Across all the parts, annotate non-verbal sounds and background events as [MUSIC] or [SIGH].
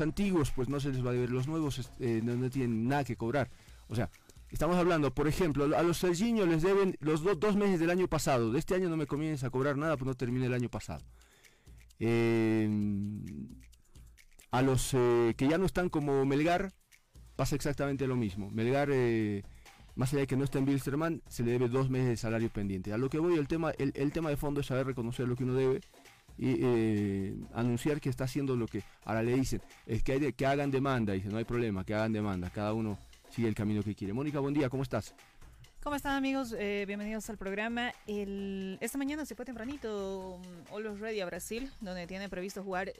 antiguos pues no se les va a deber, los nuevos eh, no, tienen nada que cobrar. O sea, estamos hablando, por ejemplo, a los Sergiño les deben los dos meses del año pasado. De este año no me comienza a cobrar nada, pues no termine el año pasado. a los que ya no están como Melgar, pasa exactamente lo mismo. Melgar más allá de que no esté en Bilsterman, se le debe dos meses de salario pendiente. A lo que voy, el tema, el, tema de fondo es saber reconocer lo que uno debe y eh, anunciar que está haciendo lo que ahora le dicen, es que, hay que hagan demanda, dice, no hay problema, que hagan demanda, cada uno sigue el camino que quiere. Mónica, buen día, ¿cómo estás? ¿Cómo están amigos? Eh, bienvenidos al programa. esta mañana se fue tempranito um, All Ready a Brasil, donde tiene previsto jugar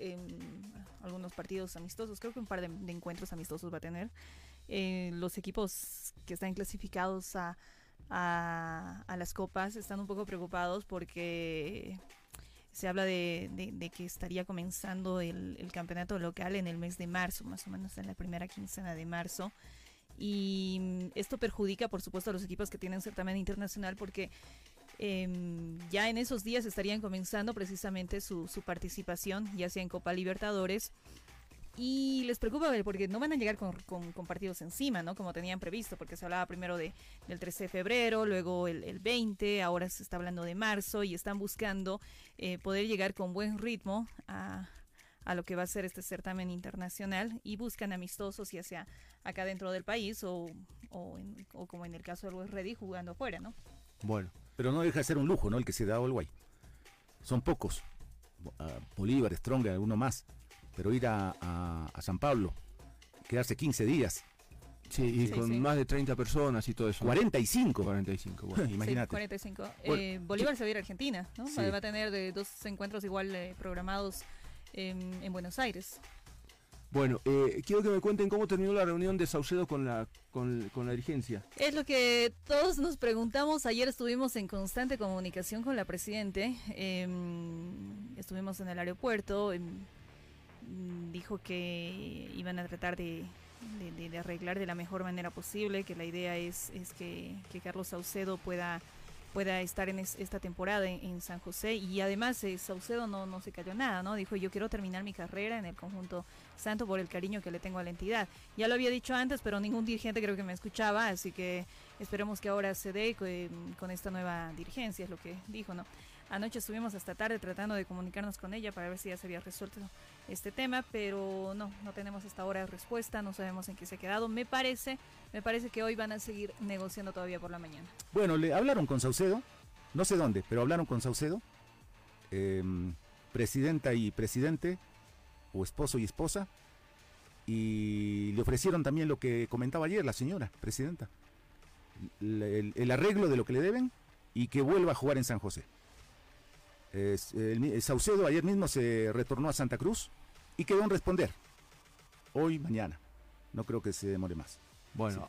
algunos partidos amistosos. Creo que un par de, encuentros amistosos va a tener. Eh, los equipos que están clasificados a, a, las copas están un poco preocupados porque se habla de, que estaría comenzando el, campeonato local en el mes de marzo, más o menos en la primera quincena de marzo. Y esto perjudica, por supuesto, a los equipos que tienen certamen internacional porque em, ya en esos días estarían comenzando precisamente su, su participación, ya sea en Copa Libertadores y les preocupa porque no van a llegar con, con, partidos encima, ¿no? Como tenían previsto, porque se hablaba primero de, del 13 de febrero, luego el, el 20, ahora se está hablando de marzo y están buscando eh, poder llegar con buen ritmo a, a lo que va a ser este certamen internacional y buscan amistosos ya sea acá dentro del país o, o, como en el caso del West Ready jugando afuera, ¿no? Bueno, pero no deja de ser un lujo, ¿no? El que se da a Uruguay. Son pocos. Bolívar, Strong, alguno más pero ir a, San Pablo, quedarse 15 días. Sí, y con más de 30 personas y todo eso. 45. 45, bueno, [LAUGHS] imagínate. 45. Eh, Bolívar se va a ir a Argentina, ¿no? Va a tener de dos encuentros igual eh, programados en, Buenos Aires. Bueno, eh, quiero que me cuenten cómo terminó la reunión de Saucedo con la, con, con, la dirigencia. Es lo que todos nos preguntamos. Ayer estuvimos en constante comunicación con la Presidente. Em, estuvimos en el aeropuerto. Mm, dijo que iban a tratar de, arreglar de la mejor manera posible, que la idea es, es que, Carlos Saucedo pueda pueda estar en esta temporada en, San José y además eh, Saucedo no, se cayó nada, ¿no? Dijo yo quiero terminar mi carrera en el conjunto santo por el cariño que le tengo a la entidad. Ya lo había dicho antes, pero ningún dirigente creo que me escuchaba, así que esperemos que ahora se dé con, con esta nueva dirigencia, es lo que dijo, ¿no? Anoche estuvimos hasta tarde tratando de comunicarnos con ella para ver si ya se había resuelto este tema, pero no, no tenemos hasta ahora respuesta, no sabemos en qué se ha quedado. Me parece, me parece que hoy van a seguir negociando todavía por la mañana. Bueno, le hablaron con Saucedo, no sé dónde, pero hablaron con Saucedo, em, presidenta y presidente, o esposo y esposa, y le ofrecieron también lo que comentaba ayer la señora presidenta, el arreglo de lo que le deben y que vuelva a jugar en San José el, Saucedo ayer mismo se retornó a Santa Cruz y quedó en responder. Hoy, mañana. No creo que se demore más. Bueno,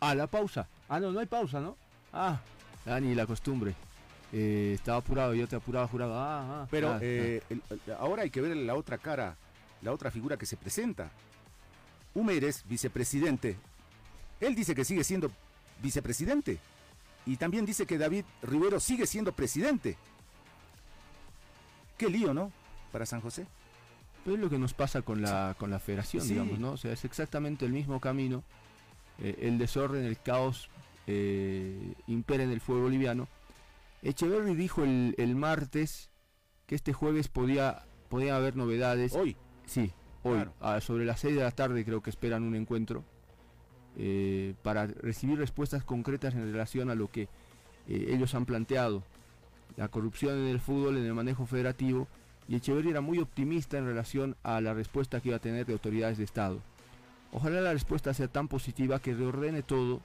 a la pausa. Ah, no, no hay pausa, ¿no? Ah, ni la costumbre. Eh, estaba apurado, yo te apuraba, jurado. Ah, ah, Pero ah, eh, ah. ahora hay que ver la otra cara, la otra figura que se presenta. Humérez, vicepresidente. Él dice que sigue siendo vicepresidente. Y también dice que David Rivero sigue siendo presidente. Qué lío, ¿no? Para San José. Pero es lo que nos pasa con la, con la federación, digamos, ¿no? O sea, es exactamente el mismo camino. Eh, el desorden, el caos eh, impera en el fuego boliviano. Echeverry dijo el, martes que este jueves podía, podía haber novedades. Hoy. Sí, hoy. sobre las 6 de la tarde creo que esperan un encuentro eh, para recibir respuestas concretas en relación a lo que ellos han planteado la corrupción en el fútbol, en el manejo federativo, y Echeverría era muy optimista en relación a la respuesta que iba a tener de autoridades de Estado. Ojalá la respuesta sea tan positiva que reordene todo,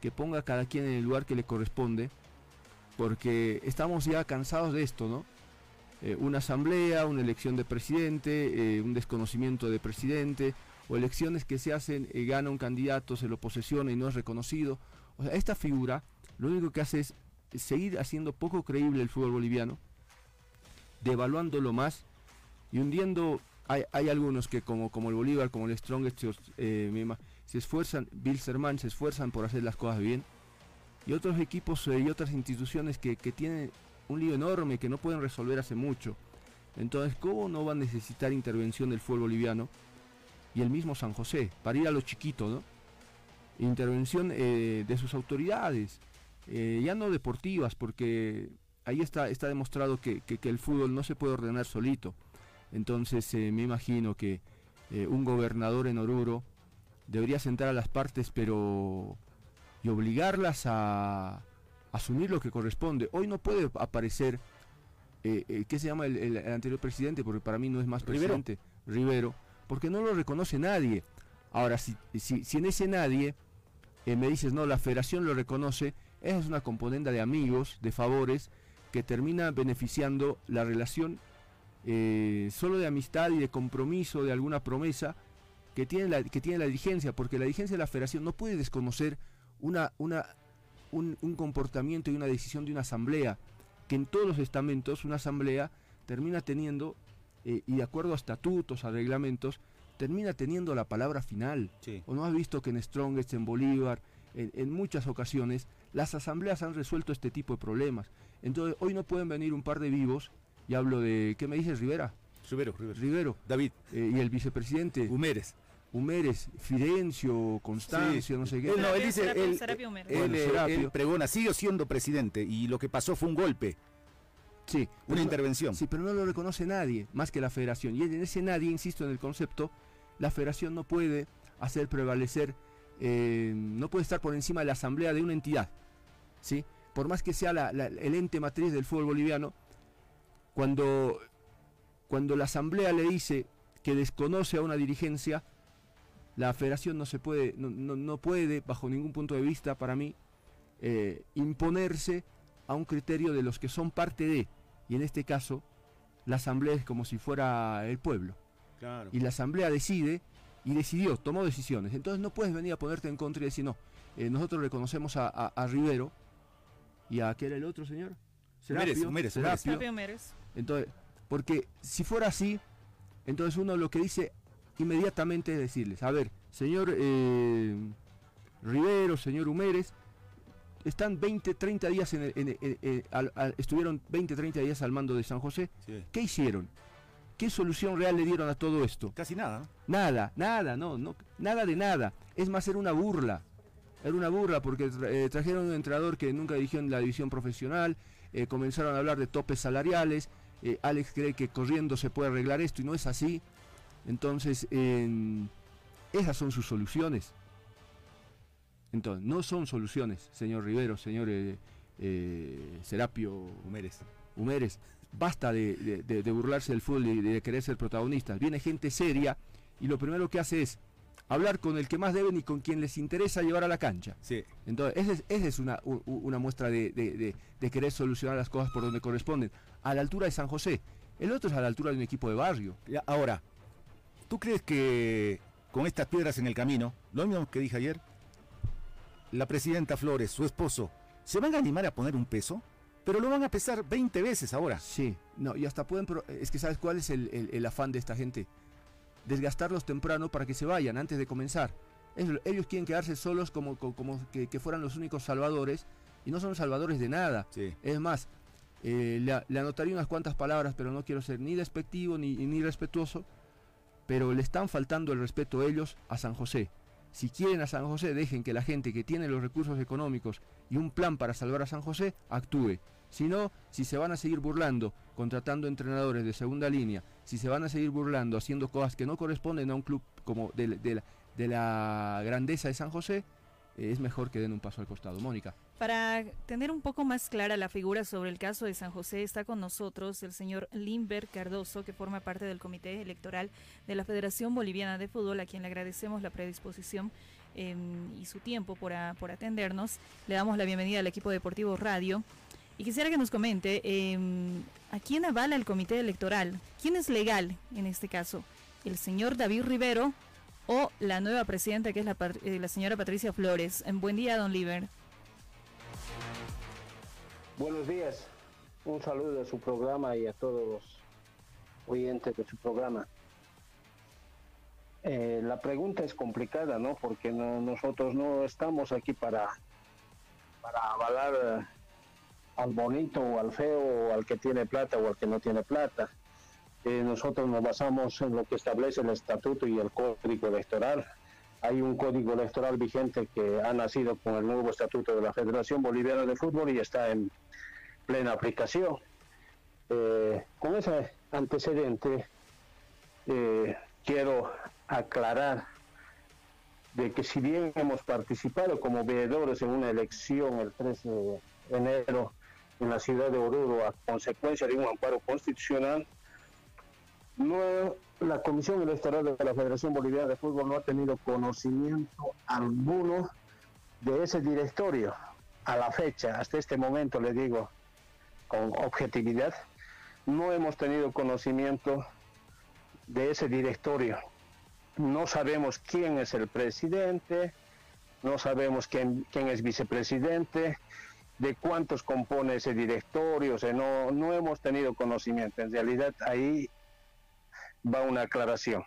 que ponga a cada quien en el lugar que le corresponde, porque estamos ya cansados de esto, ¿no? Eh, una asamblea, una elección de presidente, eh, un desconocimiento de presidente, o elecciones que se hacen, eh, gana un candidato, se lo posesiona y no es reconocido. O sea, esta figura lo único que hace es seguir haciendo poco creíble el fútbol boliviano, devaluándolo más y hundiendo. Hay, hay algunos que, como, como el Bolívar, como el Strongest, eh, se esfuerzan, Bilzerman, se esfuerzan por hacer las cosas bien. Y otros equipos eh, y otras instituciones que, que tienen un lío enorme que no pueden resolver hace mucho. Entonces, ¿cómo no va a necesitar intervención del fútbol boliviano? y el mismo San José, para ir a lo chiquito, ¿no? Intervención eh, de sus autoridades, eh, ya no deportivas, porque ahí está, está demostrado que, el fútbol no se puede ordenar solito. Entonces eh, me imagino que un gobernador en Oruro debería sentar a las partes, pero y obligarlas a asumir lo que corresponde. Hoy no puede aparecer, ¿qué se llama el, anterior presidente? Porque para mí no es más presidente, Rivero porque no lo reconoce nadie. Ahora, si, si, en ese nadie eh, me dices, no, la federación lo reconoce, es una componente de amigos, de favores, que termina beneficiando la relación eh, solo de amistad y de compromiso, de alguna promesa que tiene, la, que tiene la dirigencia, porque la dirigencia de la federación no puede desconocer una, una, un, un comportamiento y una decisión de una asamblea, que en todos los estamentos una asamblea termina teniendo eh, y de acuerdo a estatutos, a reglamentos, termina teniendo la palabra final. ¿O no has visto que en Strongest, en Bolívar, en, muchas ocasiones, las asambleas han resuelto este tipo de problemas? Entonces, hoy no pueden venir un par de vivos, y hablo de, ¿qué me dices, Rivera? Rivero, Rivero. David. Eh, y el vicepresidente. Humérez. Humérez, Fidencio, Constancio, no sé qué. Él, no, él dice, él, pregona, sigue siendo presidente y lo que pasó fue un golpe. Sí, una intervención. Sí, pero no lo reconoce nadie, más que la federación. Y en ese nadie, insisto en el concepto, la federación no puede hacer prevalecer, eh, no puede estar por encima de la asamblea de una entidad. ¿sí? Por más que sea el ente matriz del fútbol boliviano, cuando, cuando la asamblea le dice que desconoce a una dirigencia, la federación no se puede, no, puede, bajo ningún punto de vista, para mí, eh, imponerse a un criterio de los que son parte de y en este caso la asamblea es como si fuera el pueblo. Y la asamblea decide y decidió, tomó decisiones. Entonces no puedes venir a ponerte en contra y decir, no, eh, nosotros reconocemos a, Rivero y a, ¿qué era el otro señor? Serapio, Entonces, porque si fuera así, entonces uno lo que dice inmediatamente es decirles, a ver, señor eh, Rivero, señor Humérez, están 20, 30 días en, estuvieron 20, 30 días al mando de San José. ¿Qué hicieron? ¿Qué solución real le dieron a todo esto? Casi nada. Nada, nada, no, no, nada de nada. Es más, era una burla. Era una burla porque eh, trajeron un entrenador que nunca dirigió en la división profesional, eh, comenzaron a hablar de topes salariales, eh, Alex cree que corriendo se puede arreglar esto y no es así. Entonces, esas son sus soluciones. Entonces, no son soluciones, señor Rivero, señor eh, Serapio Humérez. Basta de, burlarse del fútbol y de, querer ser protagonistas. Viene gente seria y lo primero que hace es hablar con el que más deben y con quien les interesa llevar a la cancha. Sí. Entonces, esa es, una, muestra de, querer solucionar las cosas por donde corresponden. A la altura de San José. El otro es a la altura de un equipo de barrio. Ahora, ¿tú crees que con estas piedras en el camino, lo mismo que dije ayer, la presidenta Flores, su esposo, ¿se van a animar a poner un peso? Pero lo van a pesar 20 veces ahora. Sí, no, y hasta pueden... Es que ¿sabes cuál es el, afán de esta gente? Desgastarlos temprano para que se vayan antes de comenzar. ellos quieren quedarse solos como, como, que, fueran los únicos salvadores y no son salvadores de nada. Es más, eh, le, anotaría unas cuantas palabras, pero no quiero ser ni despectivo ni, ni respetuoso, pero le están faltando el respeto ellos a San José. Si quieren a San José, dejen que la gente que tiene los recursos económicos y un plan para salvar a San José actúe. Si no, si se van a seguir burlando, contratando entrenadores de segunda línea, si se van a seguir burlando, haciendo cosas que no corresponden a un club como de, de la grandeza de San José, es mejor que den un paso al costado. Mónica. Para tener un poco más clara la figura sobre el caso de San José, está con nosotros el señor Limber Cardoso, que forma parte del Comité Electoral de la Federación Boliviana de Fútbol, a quien le agradecemos la predisposición em, y su tiempo por atendernos. Le damos la bienvenida al equipo deportivo Radio. Y quisiera que nos comente em, a quién avala el comité electoral, quién es legal en este caso, el señor David Rivero o la nueva presidenta que es la, eh, la señora Patricia Flores. En buen día, don Liber. Buenos días. Un saludo a su programa y a todos los oyentes de su programa. Eh, la pregunta es complicada, ¿no? Porque nosotros no estamos aquí para, para avalar eh, al bonito o al feo o al que tiene plata o al que no tiene plata. eh, nosotros nos basamos en lo que establece el estatuto y el código electoral. Hay un código electoral vigente que ha nacido con el nuevo estatuto de la Federación Boliviana de Fútbol y está en plena aplicación. Eh, con ese antecedente, eh, quiero aclarar de que si bien hemos participado como veedores en una elección el 13 de enero en la ciudad de Oruro a consecuencia de un amparo constitucional, no, la Comisión Electoral de la Federación Boliviana de Fútbol no ha tenido conocimiento alguno de ese directorio. A la fecha, hasta este momento le digo con objetividad, no hemos tenido conocimiento de ese directorio. No sabemos quién es el presidente, no sabemos quién, quién es vicepresidente, de cuántos compone ese directorio, o sea, no, no hemos tenido conocimiento. En realidad ahí va una aclaración.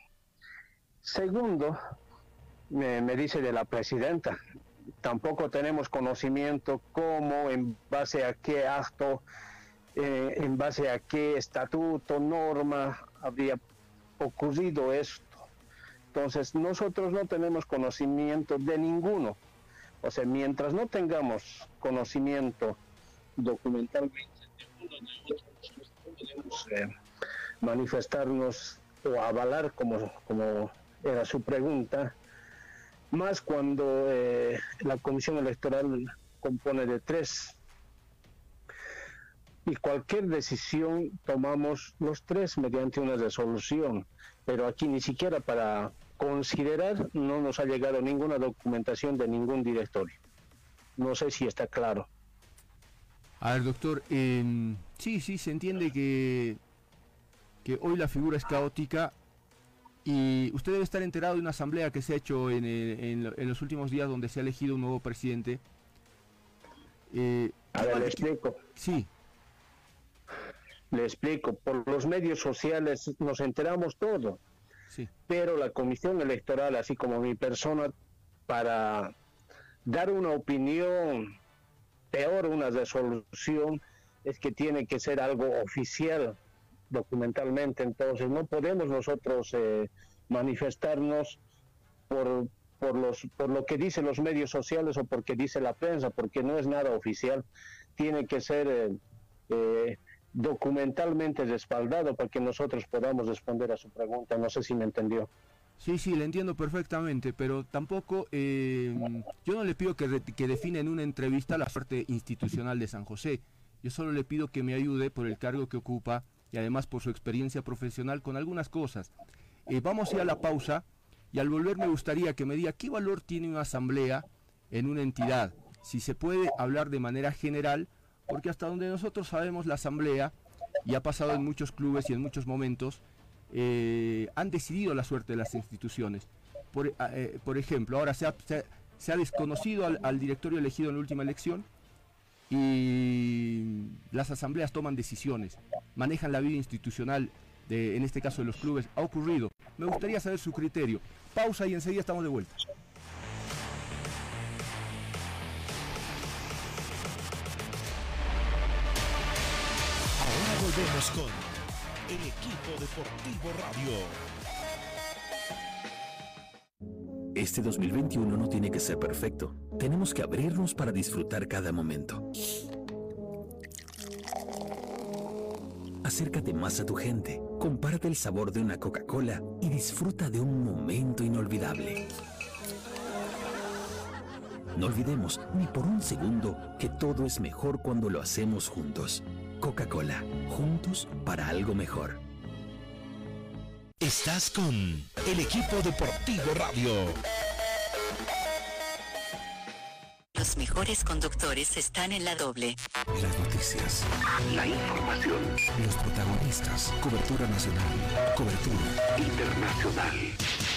Segundo, me, dice de la presidenta, tampoco tenemos conocimiento cómo, en base a qué acto, eh, en base a qué estatuto, norma habría ocurrido esto. Entonces, nosotros no tenemos conocimiento de ninguno. O sea, mientras no tengamos conocimiento documentalmente podemos eh, manifestarnos o avalar, como, como era su pregunta, más cuando eh, la comisión electoral compone de tres. Y cualquier decisión tomamos los tres mediante una resolución, pero aquí ni siquiera para considerar no nos ha llegado ninguna documentación de ningún directorio. No sé si está claro. A ver, doctor, eh, sí, sí, se entiende que, que hoy la figura es caótica y usted debe estar enterado de una asamblea que se ha hecho en, en, los últimos días donde se ha elegido un nuevo presidente. Eh, a ver, le explico. Sí. Le explico. Por los medios sociales nos enteramos todo pero la comisión electoral, así como mi persona, para dar una opinión, peor una resolución, es que tiene que ser algo oficial documentalmente. Entonces no podemos nosotros eh, manifestarnos por, por, los, por lo que dicen los medios sociales o porque dice la prensa, porque no es nada oficial. Tiene que ser... Eh, eh, documentalmente respaldado para que nosotros podamos responder a su pregunta. No sé si me entendió. Sí, sí, le entiendo perfectamente, pero tampoco, eh, yo no le pido que, que define en una entrevista la parte institucional de San José. Yo solo le pido que me ayude por el cargo que ocupa y además por su experiencia profesional con algunas cosas. Eh, vamos a ir a la pausa y al volver me gustaría que me diga qué valor tiene una asamblea en una entidad. Si se puede hablar de manera general porque hasta donde nosotros sabemos la asamblea, y ha pasado en muchos clubes y en muchos momentos, eh, han decidido la suerte de las instituciones. Por, eh, eh, ejemplo, ahora se ha, desconocido al, directorio elegido en la última elección y las asambleas toman decisiones, manejan la vida institucional, de, en este caso de los clubes. Ha ocurrido. Me gustaría saber su criterio. Pausa y enseguida estamos de vuelta. Volvemos con el equipo deportivo radio. Este 2021 no tiene que ser perfecto. Tenemos que abrirnos para disfrutar cada momento. Acércate más a tu gente, compárate el sabor de una Coca-Cola y disfruta de un momento inolvidable. No olvidemos ni por un segundo que todo es mejor cuando lo hacemos juntos. Coca-Cola, juntos para algo mejor. Estás con el equipo deportivo radio. Los mejores conductores están en la doble. Las noticias. La información. Los protagonistas. Cobertura nacional. Cobertura internacional.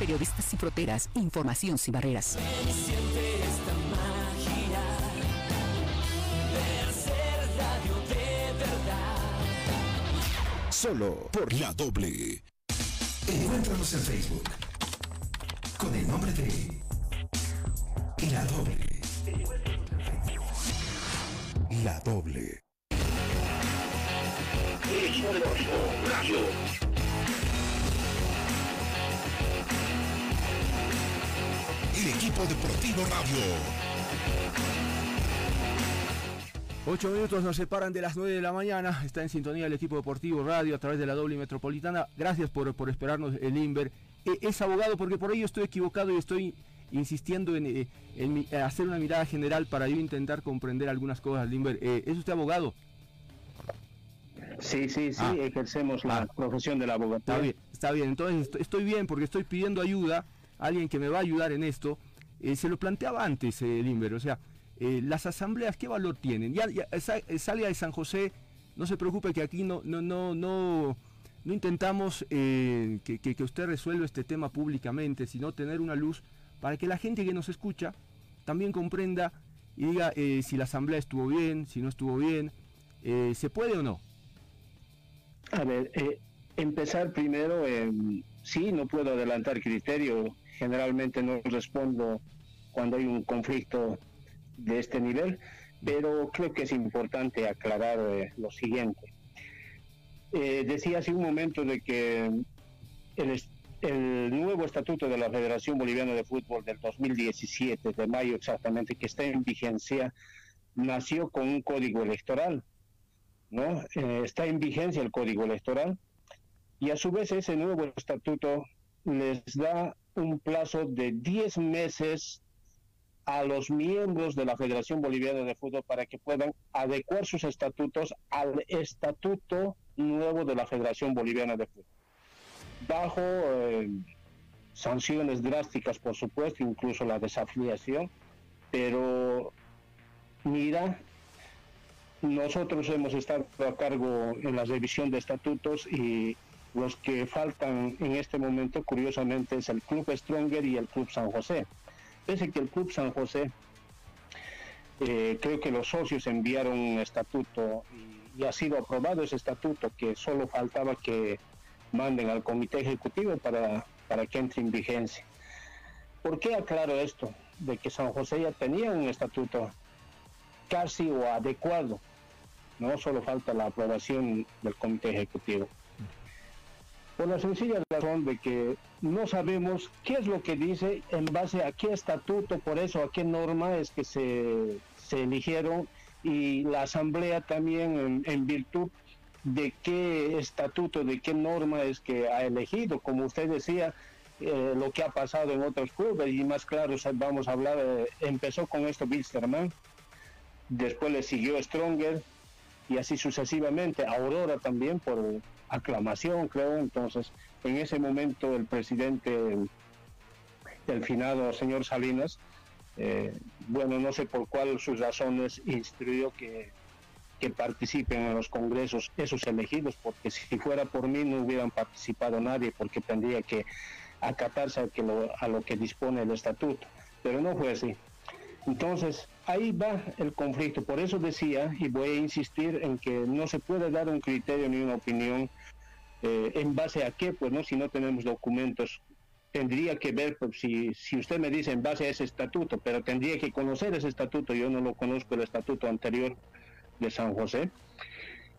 Periodistas sin fronteras, información sin barreras. Solo por la doble. Encuéntranos en Facebook con el nombre de La Doble. La Doble. El equipo deportivo radio. Ocho minutos nos separan de las nueve de la mañana. Está en sintonía el equipo deportivo radio a través de la doble metropolitana. Gracias por, por esperarnos, el Inver. Eh, es abogado porque por ello estoy equivocado y estoy insistiendo en, eh, en mi- hacer una mirada general para yo intentar comprender algunas cosas, Limber. Eh, ¿Es usted abogado? Sí, sí, sí, Ah. ejercemos la Ah. profesión de la abogacía. Está bien, está bien. Entonces estoy bien porque estoy pidiendo ayuda, alguien que me va a ayudar en esto. Eh, se lo planteaba antes, eh, Limber. O sea, eh, las asambleas, ¿qué valor tienen? Ya, ya, eh, salga de San José, no se preocupe que aquí no, no, no, no, no intentamos que, que- que usted resuelva este tema públicamente, sino tener una luz para que la gente que nos escucha también comprenda y diga si la asamblea estuvo bien, si no estuvo bien, ¿se puede o no? A ver, empezar primero, sí, no puedo adelantar criterio, generalmente no respondo cuando hay un conflicto de este nivel, pero creo que es importante aclarar eh, lo siguiente. Eh, decía hace un momento de que el, el nuevo estatuto de la Federación Boliviana de Fútbol del 2017, de mayo exactamente, que está en vigencia, nació con un código electoral. ¿no? Eh, está en vigencia el código electoral y a su vez ese nuevo estatuto les da un plazo de 10 meses a los miembros de la Federación Boliviana de Fútbol para que puedan adecuar sus estatutos al estatuto nuevo de la Federación Boliviana de Fútbol. Bajo eh, sanciones drásticas, por supuesto, incluso la desafiliación, pero mira, nosotros hemos estado a cargo en la revisión de estatutos y los que faltan en este momento, curiosamente, es el Club Stronger y el Club San José. Pese que el Club San José, eh, creo que los socios enviaron un estatuto y, y ha sido aprobado ese estatuto, que solo faltaba que manden al comité ejecutivo para, para que entre en vigencia. ¿Por qué aclaro esto? De que San José ya tenía un estatuto casi o adecuado. No solo falta la aprobación del comité ejecutivo. Por la sencilla razón de que no sabemos qué es lo que dice en base a qué estatuto, por eso a qué norma es que se, eligieron y la asamblea también en, virtud de qué estatuto, de qué norma es que ha elegido. Como usted decía, eh, lo que ha pasado en otros clubes y más claro, vamos a hablar, eh, empezó con esto Bilsterman, después le siguió Stronger y así sucesivamente, Aurora también por aclamación creo, entonces en ese momento el presidente, el, el finado señor Salinas, eh, bueno, no sé por cuál sus razones instruyó que, que participen en los congresos esos elegidos, porque si fuera por mí no hubieran participado nadie, porque tendría que acatarse a, que lo, a lo que dispone el estatuto, pero no fue así. Entonces, ahí va el conflicto. Por eso decía, y voy a insistir en que no se puede dar un criterio ni una opinión eh, en base a qué, pues no, si no tenemos documentos. Tendría que ver, pues, si, si usted me dice en base a ese estatuto, pero tendría que conocer ese estatuto. Yo no lo conozco, el estatuto anterior de San José.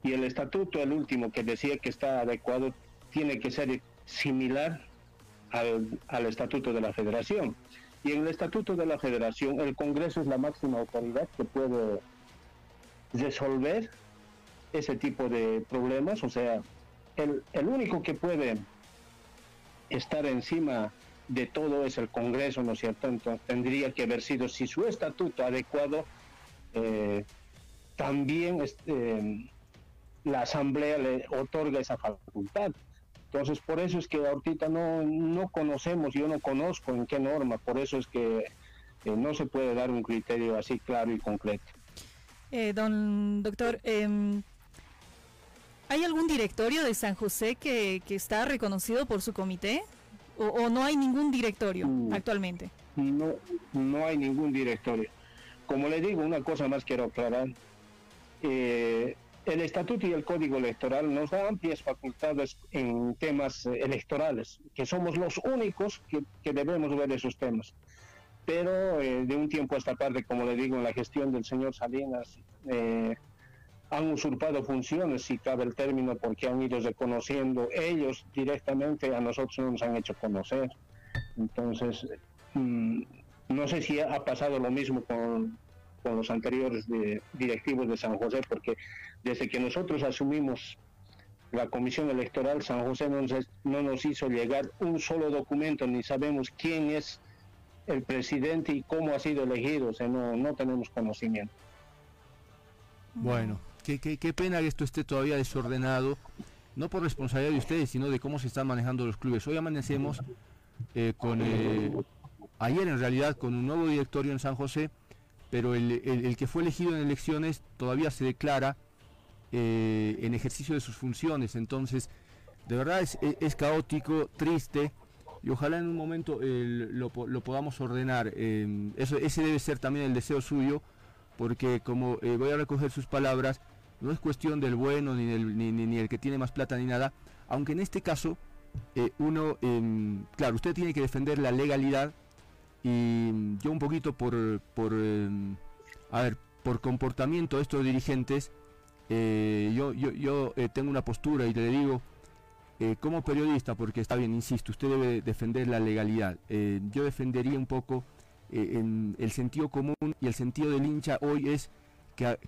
Y el estatuto, el último, que decía que está adecuado, tiene que ser similar al, al estatuto de la federación. Y en el estatuto de la federación, el Congreso es la máxima autoridad que puede resolver ese tipo de problemas. O sea, el, el único que puede estar encima de todo es el Congreso, ¿no es cierto? Entonces tendría que haber sido, si su estatuto adecuado, eh, también este, la Asamblea le otorga esa facultad. Entonces, por eso es que ahorita no, no conocemos, yo no conozco en qué norma, por eso es que eh, no se puede dar un criterio así claro y concreto. Eh, don doctor, em, ¿hay algún directorio de San José que, que está reconocido por su comité? o, no hay ningún directorio mm. actualmente? No, no hay ningún directorio. Como le digo, una cosa más quiero aclarar. Eh, el estatuto y el código electoral nos da amplias facultades en temas eh, electorales, que somos los únicos que, debemos ver esos temas. Pero eh, de un tiempo a esta parte, como le digo, en la gestión del señor Salinas, eh, han usurpado funciones, si cabe el término, porque han ido reconociendo ellos directamente, a nosotros no nos han hecho conocer. Entonces, mm, no sé si ha pasado lo mismo con, con los anteriores directivos de San José, porque desde que nosotros asumimos la comisión electoral, San José no nos, no nos hizo llegar un solo documento, ni sabemos quién es el presidente y cómo ha sido elegido, o sea, no, no tenemos conocimiento. Bueno, qué, qué, pena que esto esté todavía desordenado, no por responsabilidad de ustedes, sino de cómo se están manejando los clubes. Hoy amanecemos eh, con, eh, ayer en realidad, con un nuevo directorio en San José, pero el, que fue elegido en elecciones todavía se declara eh, en ejercicio de sus funciones. Entonces, de verdad es, caótico, triste, y ojalá en un momento lo, podamos ordenar. Eso, ese debe ser también el deseo suyo, porque como voy a recoger sus palabras, no es cuestión del bueno, ni, del, ni, ni, el que tiene más plata, ni nada, aunque en este caso, uno, em, claro, usted tiene que defender la legalidad, y yo un poquito por, por em, a ver, por comportamiento de estos dirigentes, eh, yo, yo, yo eh, tengo una postura y le digo, eh, como periodista, porque está bien, insisto, usted debe defender la legalidad. yo defendería un poco en el sentido común y el sentido del hincha hoy es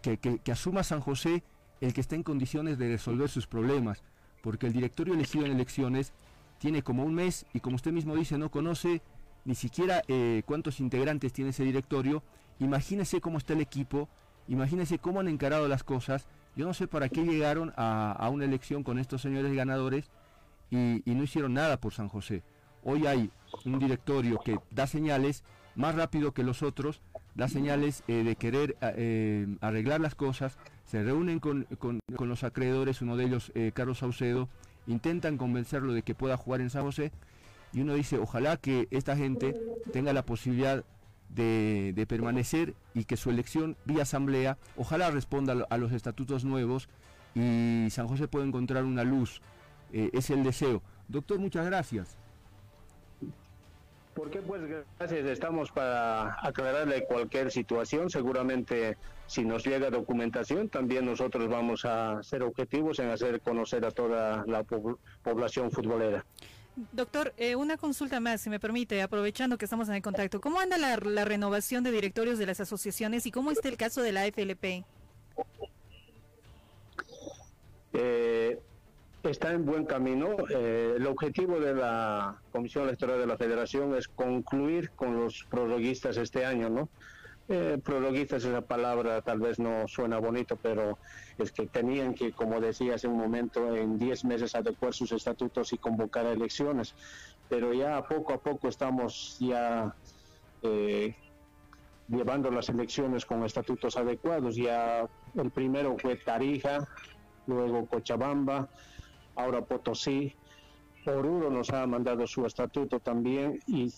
que, asuma San José el que está en condiciones de resolver sus problemas, porque el directorio elegido en elecciones tiene como un mes y como usted mismo dice, no conoce ni siquiera eh, cuántos integrantes tiene ese directorio, imagínese cómo está el equipo, imagínese cómo han encarado las cosas, yo no sé para qué llegaron a, una elección con estos señores ganadores y, no hicieron nada por San José. Hoy hay un directorio que da señales más rápido que los otros, da señales eh, de querer eh, arreglar las cosas, se reúnen con, con, los acreedores, uno de ellos Carlos Saucedo, intentan convencerlo de que pueda jugar en San José y uno dice, ojalá que esta gente tenga la posibilidad de, permanecer y que su elección vía asamblea, ojalá responda a los estatutos nuevos y San José pueda encontrar una luz. Eh, es el deseo. Doctor, muchas gracias. ¿Por qué? Pues gracias. Estamos para aclararle cualquier situación. Seguramente si nos llega documentación, también nosotros vamos a ser objetivos en hacer conocer a toda la población futbolera. Doctor, eh, una consulta más, si me permite, aprovechando que estamos en el contacto. ¿Cómo anda la, renovación de directorios de las asociaciones y cómo está el caso de la FLP? Eh, está en buen camino. Eh, el objetivo de la Comisión Electoral de la Federación es concluir con los prologuistas este año, ¿no? eh, prologuistas esa palabra tal vez no suena bonito, pero es que tenían que, como decía hace un momento, en 10 meses adecuar sus estatutos y convocar elecciones. Pero ya poco a poco estamos ya eh, llevando las elecciones con estatutos adecuados. Ya el primero fue Tarija, luego Cochabamba, ahora Potosí, Oruro nos ha mandado su estatuto también y,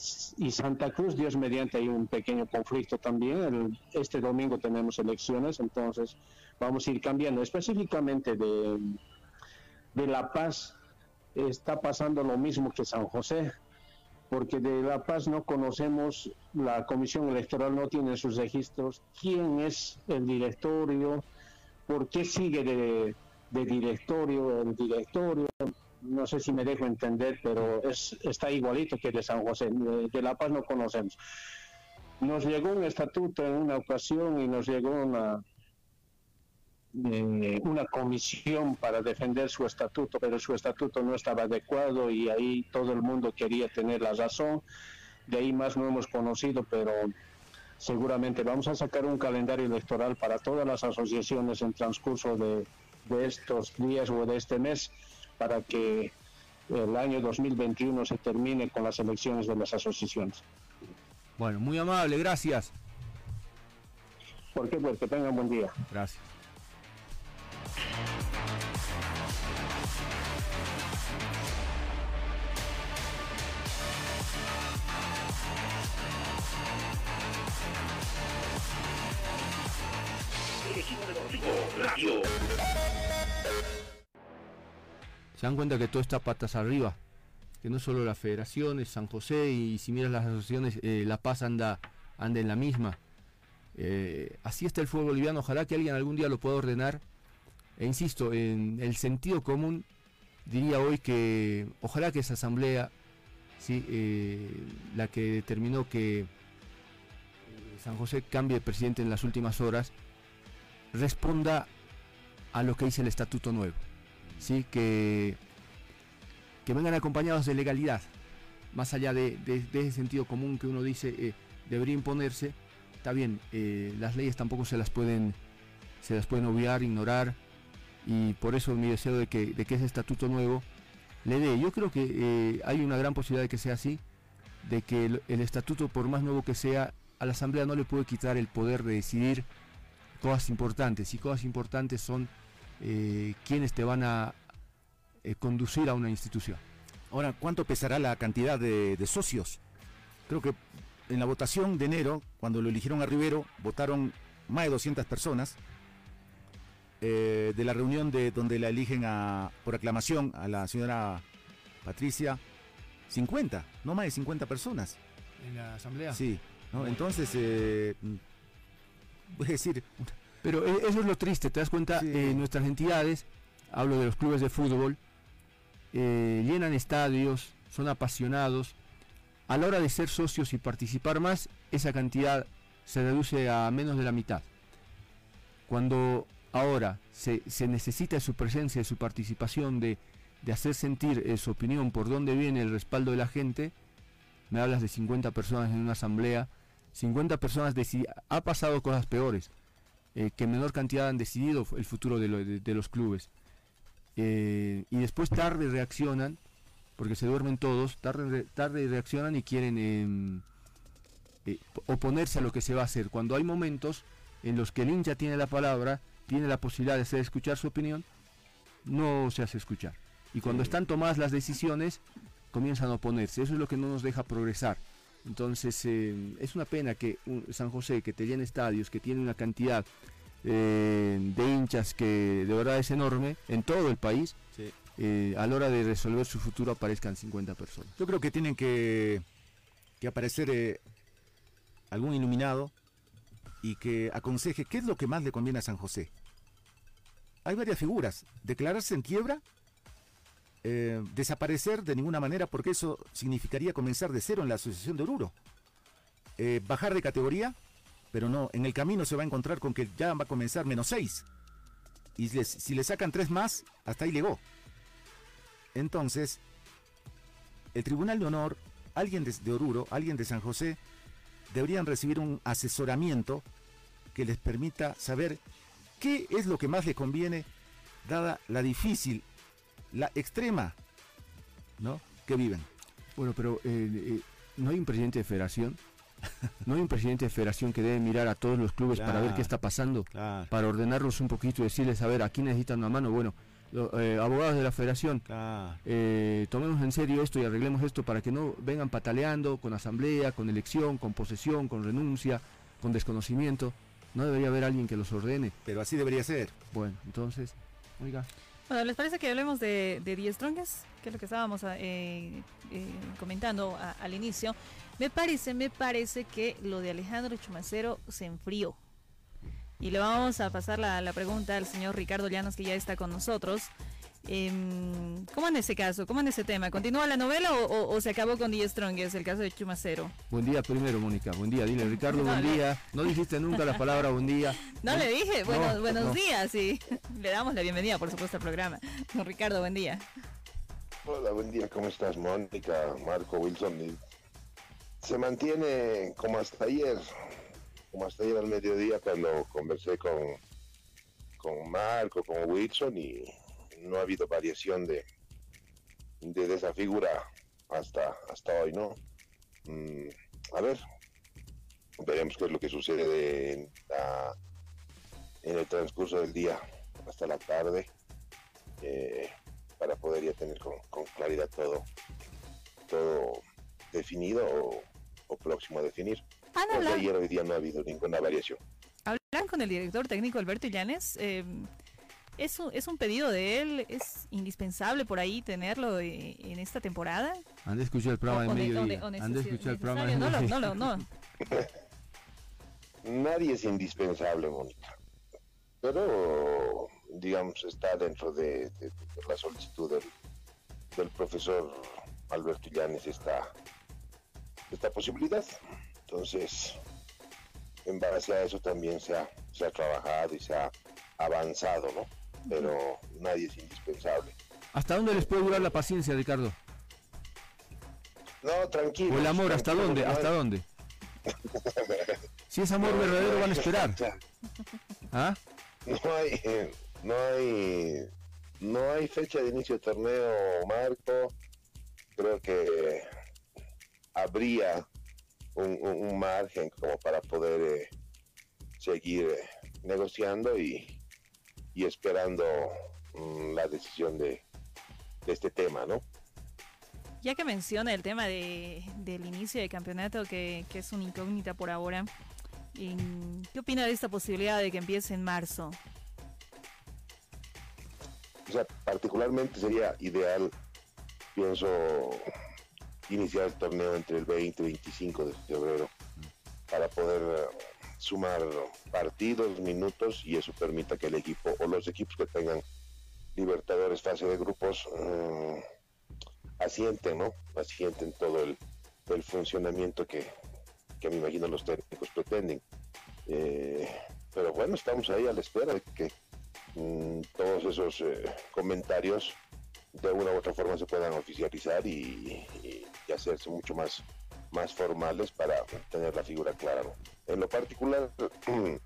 Santa Cruz, Dios mediante, hay un pequeño conflicto también. este domingo tenemos elecciones, entonces vamos a ir cambiando. Específicamente de, de La Paz está pasando lo mismo que San José, porque de La Paz no conocemos, la Comisión Electoral no tiene sus registros, quién es el directorio, por qué sigue de, de directorio el directorio no sé si me dejo entender, pero es, está igualito que de San José. De, La Paz no conocemos. Nos llegó un estatuto en una ocasión y nos llegó una, eh, una comisión para defender su estatuto, pero su estatuto no estaba adecuado y ahí todo el mundo quería tener la razón. De ahí más no hemos conocido, pero seguramente vamos a sacar un calendario electoral para todas las asociaciones en transcurso de, de estos días o de este mes para que el año 2021 se termine con las elecciones de las asociaciones. Bueno, muy amable, gracias. ¿Por qué? Pues que tengan buen día. Gracias. Radio. Se dan cuenta que todo está patas arriba, que no solo las federaciones, San José y si miras las asociaciones, eh, La Paz anda, en la misma. Eh, así está el fútbol boliviano, ojalá que alguien algún día lo pueda ordenar. E insisto, en el sentido común diría hoy que ojalá que esa asamblea, ¿sí? Eh, la que determinó que San José cambie de presidente en las últimas horas, responda a lo que dice el estatuto nuevo. ¿Sí? Que, que vengan acompañados de legalidad, más allá de, de- ese sentido común que uno dice eh, debería imponerse. Está bien, eh, las leyes tampoco se las pueden se las pueden obviar, ignorar, y por eso mi deseo de que, de que ese estatuto nuevo le dé. Yo creo que eh, hay una gran posibilidad de que sea así, de que el, el estatuto, por más nuevo que sea, a la Asamblea no le puede quitar el poder de decidir cosas importantes, y cosas importantes son eh, quienes te van a eh, conducir a una institución. Ahora, ¿cuánto pesará la cantidad de, de socios? Creo que en la votación de enero, cuando lo eligieron a Rivero, votaron más de 200 personas. Eh, de la reunión de donde la eligen a, por aclamación a la señora Patricia, 50, no más de 50 personas. En la Asamblea. Sí, ¿no? entonces, eh, mm, voy a decir, Pero eh, eso es lo triste, te das cuenta, Sí. eh, nuestras entidades, hablo de los clubes de fútbol, eh, llenan estadios, son apasionados. A la hora de ser socios y participar más, esa cantidad se reduce a menos de la mitad. Cuando ahora se, se necesita de su presencia, de su participación, de, de hacer sentir eh, su opinión por dónde viene el respaldo de la gente, me hablas de 50 personas en una asamblea, 50 personas de si ha pasado cosas peores eh, que en menor cantidad han decidido el futuro de, lo- de- de los clubes. Eh, y después tarde reaccionan, porque se duermen todos, tarde, tarde reaccionan y quieren em, eh, oponerse a lo que se va a hacer. Cuando hay momentos en los que el hincha tiene la palabra, tiene la posibilidad de hacer escuchar su opinión, no se hace escuchar. Y cuando están tomadas las decisiones, comienzan a oponerse. Eso es lo que no nos deja progresar. Entonces, eh, es una pena que un- San José, que te llena estadios, que tiene una cantidad eh, de hinchas que de verdad es enorme en todo el país, Sí. eh, a la hora de resolver su futuro aparezcan 50 personas. Yo creo que tienen que, que aparecer eh, algún iluminado y que aconseje qué es lo que más le conviene a San José. Hay varias figuras. Declararse en quiebra, eh, desaparecer de ninguna manera porque eso significaría comenzar de cero en la Asociación de Oruro. Eh, bajar de categoría, pero no, en el camino se va a encontrar con que ya va a comenzar menos seis. Y les- si le sacan tres más, hasta ahí llegó. Entonces, el Tribunal de Honor, alguien de, de Oruro, alguien de San José, deberían recibir un asesoramiento que les permita saber qué es lo que más les conviene, dada la difícil, la extrema, ¿no? Que viven. Bueno, pero eh, eh, no hay un presidente de federación. No hay un presidente de federación que debe mirar a todos los clubes para ver qué está pasando, Claro, para ordenarlos un poquito y decirles, a ver, aquí necesitan una mano. Bueno, lo- eh, abogados de la federación, claro. eh, tomemos en serio esto y arreglemos esto para que no vengan pataleando con asamblea, con elección, con posesión, con renuncia, con desconocimiento. No debería haber alguien que los ordene. Pero así debería ser. Bueno, entonces, oiga, Bueno, ¿les parece que hablemos de, de Die Strongest? Que es lo que estábamos ah, eh, eh, comentando a- al inicio. Me parece, me parece que lo de Alejandro Chumacero se enfrió. Y le vamos a pasar la pregunta al señor Ricardo Llanos, que ya está con nosotros. Em, ¿Cómo en ese caso? ¿Cómo en ese tema? ¿Continúa la novela o, o- o se acabó con Die Strongest, el caso de Chumacero? buen día primero, Mónica, buen día. Dile, Ricardo, No, buen no. día. No dijiste nunca la palabra buen día. No le dije, buenos, No, buenos no. días y [LAUGHS] le damos la bienvenida, por supuesto, al programa. Don Ricardo, buen día. Hola, buen día, ¿cómo estás, Mónica, Marco, Wilson? Se mantiene como hasta ayer, como hasta ayer al mediodía cuando conversé con, con Marco, con Wilson y no ha habido variación de, de, esa figura hasta, hasta hoy, ¿no? Mm, a ver, veremos qué es lo que sucede en, la- en el transcurso del día hasta la tarde. eh, para poder ya tener con, con claridad todo, todo definido o, o próximo a definir. Han Pues ayer hoy día no ha habido ninguna variación. hablando plan con el director técnico Alberto Illanes. Eh, ¿es, un, ¿Es un pedido de él? ¿Es indispensable por ahí tenerlo eh, en esta temporada? Han de escuchar el programa de medio Han de escuchar el programa de medio No, no, no. [LAUGHS] Nadie es indispensable, Mónica. Pero, digamos, está dentro de, la solicitud del, del profesor Alberto Illanes esta, esta posibilidad. Entonces, en base a eso también se ha, se ha trabajado y se ha avanzado, ¿no? Pero nadie es indispensable. ¿Hasta dónde les puede durar la paciencia, Ricardo? No, tranquilo. ¿O el amor, hasta dónde? ¿Hasta dónde? [LAUGHS] si es amor verdadero, van a esperar. [LAUGHS] ¿Ah? No hay, no hay, no hay fecha de inicio de torneo, Marco. Creo que habría un, margen como para poder eh, seguir eh, negociando y, y esperando mm, la decisión de, de, este tema, ¿no? Ya que menciona el tema de, del inicio del campeonato, que, que es una incógnita por ahora, ¿qué opina de esta posibilidad de que empiece en marzo? O sea, particularmente sería ideal, pienso, iniciar el torneo entre el 20 y 25 de febrero para poder sumar partidos, minutos y eso permita que el equipo o los equipos que tengan Libertadores fase de grupos eh, asienten, ¿no? Asienten todo el, funcionamiento que, me imagino los técnicos pretenden. Eh, pero bueno, estamos ahí a la espera de que mm, todos esos comentarios de una u otra forma se puedan oficializar y, y hacerse mucho más, más formales para tener la figura clara. En lo particular, [CLEARS THROAT]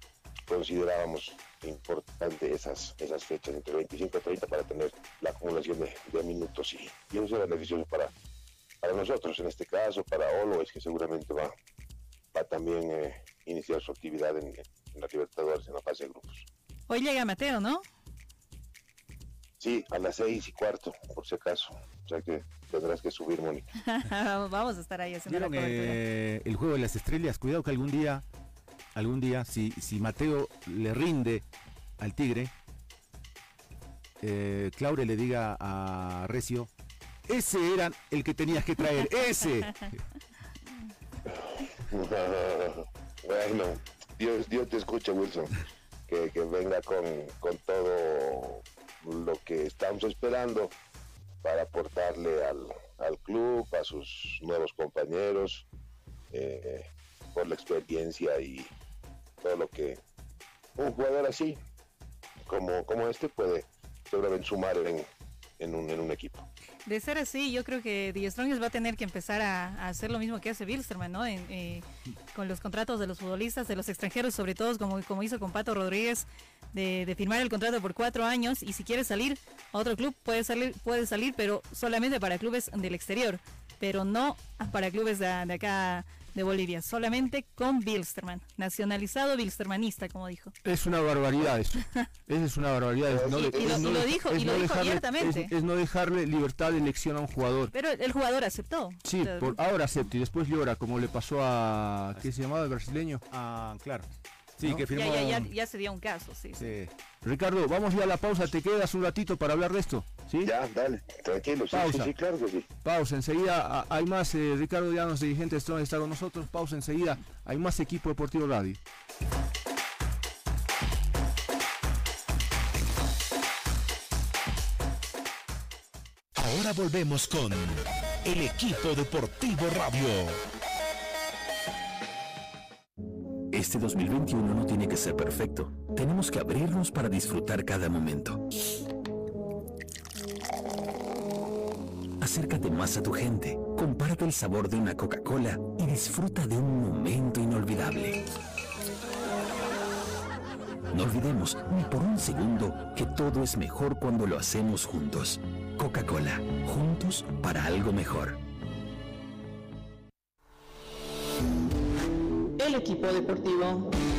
considerábamos importante esas, esas fechas entre 25 y 30 para tener la acumulación de, minutos y, y, eso será beneficioso para, para nosotros, en este caso, para es que seguramente va, va también a eh, iniciar su actividad en, en la Libertadores, en la fase de grupos. Hoy llega Mateo, ¿no? Sí, a las seis y cuarto, por si acaso. O sea que tendrás que subir, Mónica. [LAUGHS] Vamos a estar ahí haciendo la eh, el juego de las estrellas? Cuidado que algún día, algún día, si, si Mateo le rinde al Tigre, eh, Claure le diga a Recio, ese era el que tenías que traer, ese. [LAUGHS] bueno, Dios, Dios te escucha, Wilson. Que, que venga con, con todo lo que estamos esperando para aportarle al, al club, a sus nuevos compañeros, eh, por la experiencia y todo lo que un jugador así como, como este puede seguramente sumar en, en, un, en un equipo. De ser así, yo creo que Strongest va a tener que empezar a, hacer lo mismo que hace Bilsterman, ¿no? Eh, con los contratos de los futbolistas, de los extranjeros, sobre todo como, como hizo con Pato Rodríguez, de, firmar el contrato por cuatro años y si quiere salir a otro club puede salir, puede salir, pero solamente para clubes del exterior, pero no para clubes de, acá de Bolivia, solamente con Bilsterman, nacionalizado bilstermanista, como dijo. Es una barbaridad eso. [LAUGHS] es una barbaridad. y, lo, dijo, y lo dijo abiertamente. Es, no dejarle libertad de elección a un jugador. Pero el jugador aceptó. Sí, por, ahora acepta y después llora, como le pasó a... ¿Qué se llamaba el brasileño? Ah, claro. Sí, que firmó... Ya, ya, ya, se dio un caso, sí. sí. Ricardo, vamos ya a la pausa, ¿te quedas un ratito para hablar de esto? ¿Sí? Ya, dale, tranquilo, pausa. Sí, claro que sí. Pausa, enseguida hay más, eh, Ricardo Llanos, dirigente de Strong, está con nosotros, pausa enseguida, hay más equipo deportivo radio. Ahora volvemos con el equipo deportivo radio. Este 2021 no tiene que ser perfecto. Tenemos que abrirnos para disfrutar cada momento. Acércate más a tu gente, comparte el sabor de una Coca-Cola y disfruta de un momento inolvidable. No olvidemos ni por un segundo que todo es mejor cuando lo hacemos juntos. Coca-Cola, juntos para algo mejor. Equipo deportivo.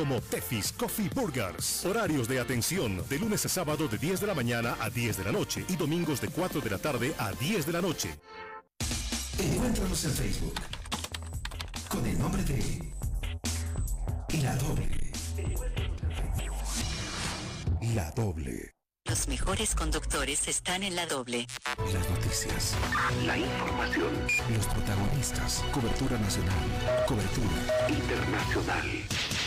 como Tefis Coffee Burgers. Horarios de atención de lunes a sábado de 10 de la mañana a 10 de la noche y domingos de 4 de la tarde a 10 de la noche. Encuéntranos en Facebook con el nombre de La Doble. La Doble. Los mejores conductores están en la doble. Las noticias. La información. Los protagonistas. Cobertura nacional. Cobertura internacional.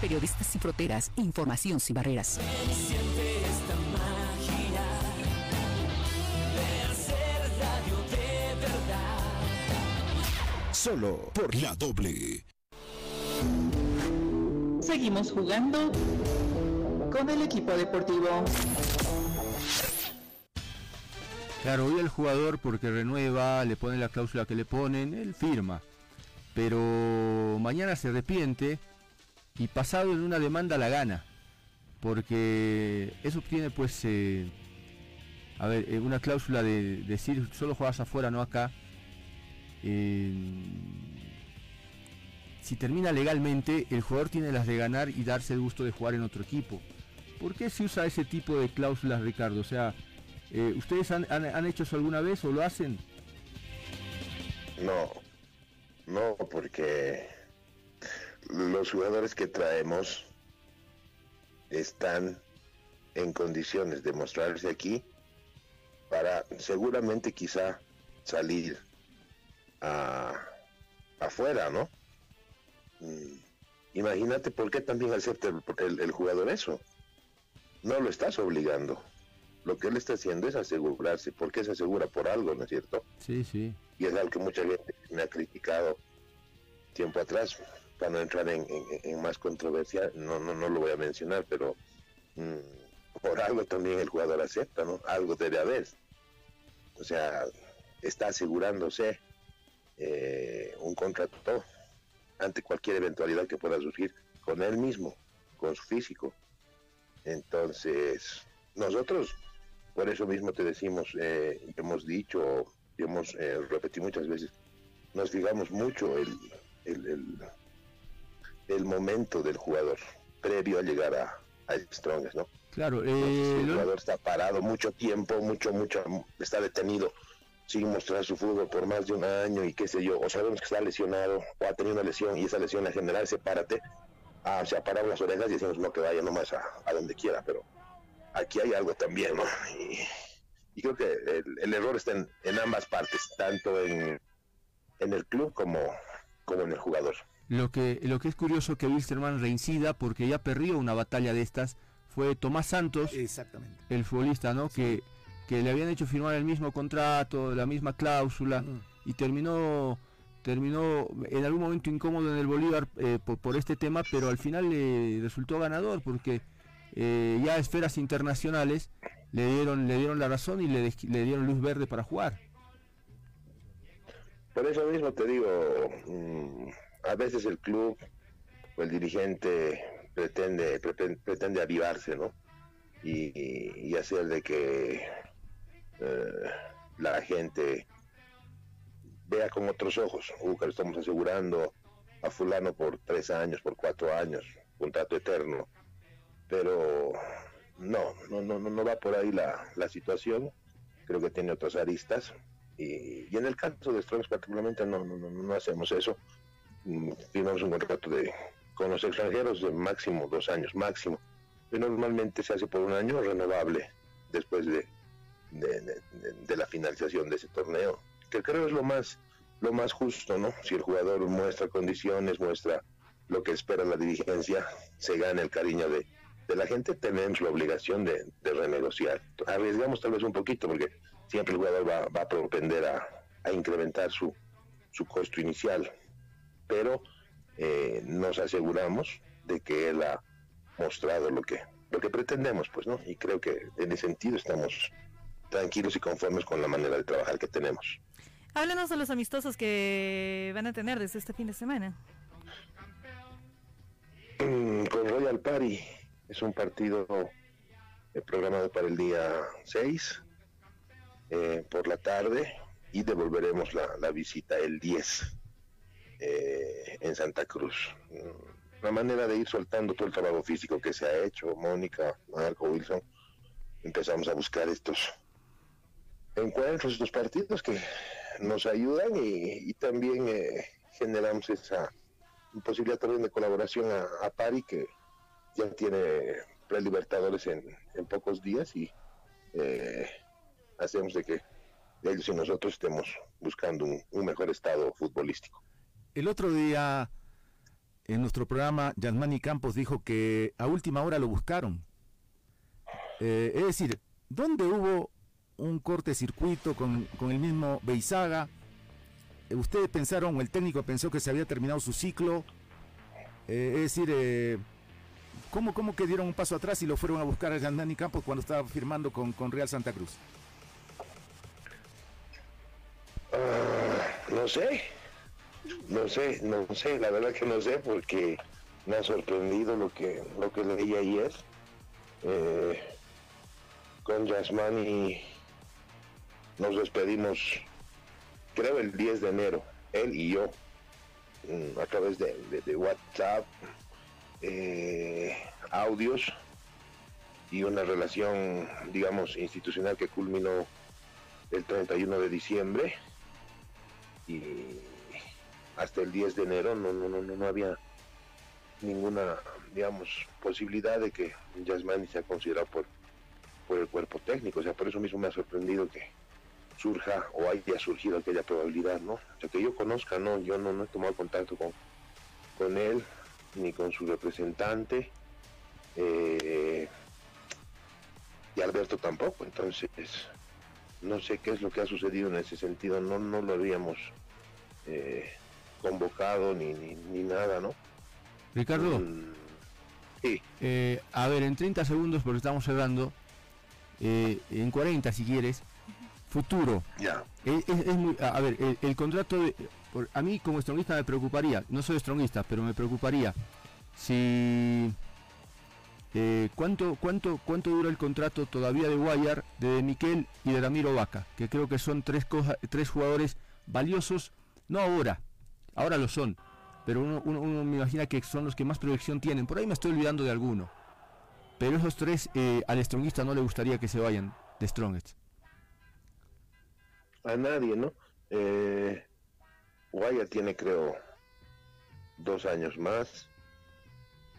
Periodistas sin fronteras. Información sin barreras. Siente esta magia de hacer radio de verdad. Solo por la doble. Seguimos jugando con el equipo deportivo. Claro, hoy el jugador porque renueva, le pone la cláusula que le ponen, él firma. Pero mañana se arrepiente y pasado en una demanda la gana. Porque eso tiene pues, eh, a ver, eh, una cláusula de decir solo juegas afuera, no acá. Si termina legalmente, el jugador tiene las de ganar y darse el gusto de jugar en otro equipo. ¿Por qué se usa ese tipo de cláusulas, Ricardo? O sea, eh, ¿ustedes han hecho eso alguna vez o lo hacen? No, no, porque los jugadores que traemos están en condiciones de mostrarse aquí para seguramente quizá salir a, afuera, ¿no? Mm, Imagínate por qué también acepta el, el- el jugador eso. No lo estás obligando. Lo que él está haciendo es asegurarse, porque se asegura por algo, ¿no es cierto? Sí, sí. y es algo que mucha gente me ha criticado tiempo atrás para no entrar en, más controversia no no no lo voy a mencionar pero mm, por algo también el jugador acepta no algo debe haber. O sea está asegurándose eh, un contrato ante cualquier eventualidad que pueda surgir con él mismo con su físico. Entonces nosotros por eso mismo te decimos eh, hemos dicho hemos eh, repetido muchas veces, nos fijamos mucho el- el momento del jugador previo a llegar a, a Strongest, ¿no? Claro, eh, el jugador está parado mucho tiempo, mucho, mucho, está detenido sin mostrar su fútbol por más de un año y qué sé yo, o sabemos que está lesionado o ha tenido una lesión y esa lesión en general se párate, ah, se ha parado las orejas y decimos no que vaya nomás a, a donde quiera, pero aquí hay algo también, ¿no? Y, y creo que el, el error está en, en ambas partes, tanto en, en el club como, como en el jugador. Lo que, lo que es curioso que Wilstermann reincida porque ya perdió una batalla de estas fue Tomás Santos, Exactamente. el futbolista, ¿no? Que, que le habían hecho firmar el mismo contrato, la misma cláusula y terminó terminó en algún momento incómodo en el Bolívar eh, por, por este tema, pero al final le resultó ganador porque eh, ya esferas internacionales le dieron le dieron la razón y le, le dieron luz verde para jugar. Por eso mismo te digo, mm, a veces el club o el dirigente pretende pretende, pretende avivarse, ¿no? Y, hacer de que eh, la gente vea con otros ojos, uh, que estamos asegurando a fulano por tres años, por cuatro años, contrato eterno. Pero no, no, no, no va por ahí la, la situación. Creo que tiene otras aristas. Y, y en el caso de Strong's particularmente no, no, no hacemos eso. Firmamos un contrato de con los extranjeros de máximo dos años, máximo. que normalmente se hace por un año renovable después de, de, de- de la finalización de ese torneo, que creo es lo más, lo más justo, ¿no? Si el jugador muestra condiciones, muestra lo que espera la dirigencia, se gana el cariño de, de la gente, tenemos la obligación de, de renegociar. Arriesgamos tal vez un poquito porque siempre el jugador va, va a propender a, a incrementar su, su costo inicial, pero eh, nos aseguramos de que él ha mostrado lo que lo que pretendemos, pues, ¿no? Y creo que en ese sentido estamos tranquilos y conformes con la manera de trabajar que tenemos. Háblanos de los amistosos que van a tener desde este fin de semana. Mm, Con Royal Party es un partido eh, programado para el día 6 eh, por la tarde y devolveremos la, la visita el 10 eh, en Santa Cruz. Mm, Una manera de ir soltando todo el trabajo físico que se ha hecho, Mónica, Marco, Wilson, empezamos a buscar estos encuentros, estos partidos que nos ayudan y, también eh, generamos esa posibilidad también de colaboración a, a Pari que ya tiene prelibertadores en, en pocos días y eh, hacemos de que ellos y nosotros estemos buscando un mejor estado futbolístico. El otro día, en nuestro programa, Yasmani Campos dijo que a última hora lo buscaron. Eh, es decir, ¿dónde hubo un cortecircuito con, con el mismo Beizaga? Eh, ¿Ustedes pensaron, o el técnico pensó que se había terminado su ciclo? Eh, es decir, ¿cómo, ¿cómo que dieron un paso atrás y lo fueron a buscar a Yasmani Campos cuando estaba firmando con, con Real Santa Cruz? No sé, no sé, no sé, la verdad que no sé porque me ha sorprendido lo que lo que leí ayer. Eh, con Yasmani nos despedimos creo el 10 de enero él y yo mm, a través de, de- WhatsApp eh, audios y una relación digamos institucional que culminó el 31 de diciembre. Y hasta el 10 de enero no, no, no, no, había ninguna, digamos, posibilidad de que Yasmani sea considerado por, por el cuerpo técnico. O sea, por eso mismo me ha sorprendido que surja o haya surgido aquella probabilidad, ¿no? O sea, que yo conozca, no, yo no, no he tomado contacto con, con él ni con su representante. eh, y Alberto tampoco, entonces no sé qué es lo que ha sucedido en ese sentido, no, no lo habíamos eh, convocado ni, ni, ni nada, ¿no? Ricardo, sí. eh, a ver, en 30 segundos, porque estamos cerrando, eh, en 40 si quieres, futuro. Ya. Es- es muy- a ver, el, el contrato, de- por- a mí como estronguista me preocuparía, no soy estronguista, pero me preocuparía si... eh, ¿cuánto, cuánto, ¿Cuánto dura el contrato todavía de Guayar, de Miquel y de Ramiro Vaca? Que creo que son tres, cosa- tres jugadores valiosos, no ahora, ahora lo son, pero uno, uno- uno me imagina que son los que más proyección tienen. Por ahí me estoy olvidando de alguno. Pero esos tres eh, al estronguista no le gustaría que se vayan de Strongest. a nadie, ¿no? Eh, Guaya tiene, creo, dos años más.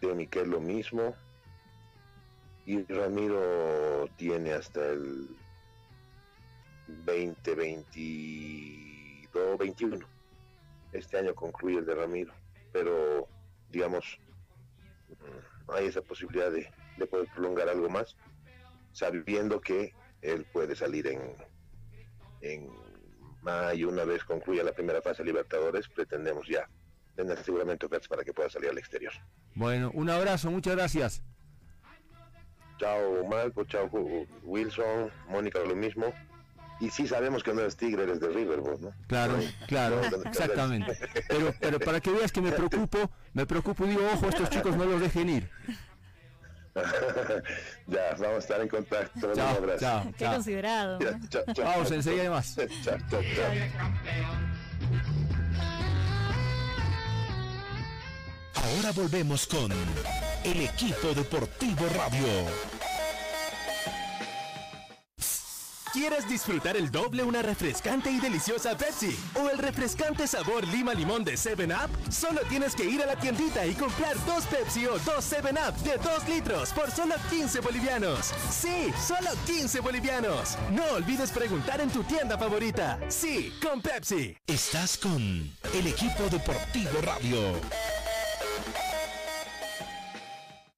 De Miquel lo mismo. Y Ramiro tiene hasta el 2022, 21. Este año concluye el de Ramiro. Pero, digamos, mm, hay esa posibilidad de, de poder prolongar algo más, sabiendo que él puede salir en, en mayo, una vez concluya la primera fase de Libertadores, pretendemos ya tener seguramente ofertas para que pueda salir al exterior. Bueno, un abrazo, muchas gracias. Chao Marco, chao Wilson, Mónica lo mismo. Y sí sabemos que no eres Tigre, eres de River, vos, ¿no? Claro, claro, No, no, no, exactamente. [LAUGHS] Pero, pero para que veas que me preocupo, me preocupo y digo, ojo, estos chicos no los dejen ir. [LAUGHS] ya, vamos a estar en contacto. Chao, un abrazo. chao, Qué considerado. Ya, ¿no? chao, chao. Vamos, enseguida hay más. [LAUGHS] chao, chao, chao. Ahora volvemos con el equipo deportivo radio. ¿Quieres disfrutar el doble una refrescante y deliciosa Pepsi? ¿O el refrescante sabor lima limón de 7-Up? Solo tienes que ir a la tiendita y comprar dos Pepsi o dos 7-Up de 2 litros por solo 15 bolivianos. Sí, solo 15 bolivianos. No olvides preguntar en tu tienda favorita. Sí, con Pepsi. Estás con el equipo deportivo radio.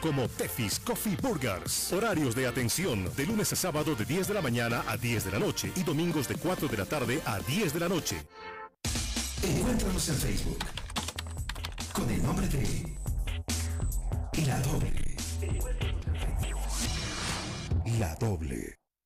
como Tefis Coffee Burgers. Horarios de atención de lunes a sábado de 10 de la mañana a 10 de la noche y domingos de 4 de la tarde a 10 de la noche. Encuéntranos en Facebook con el nombre de La Doble. La Doble.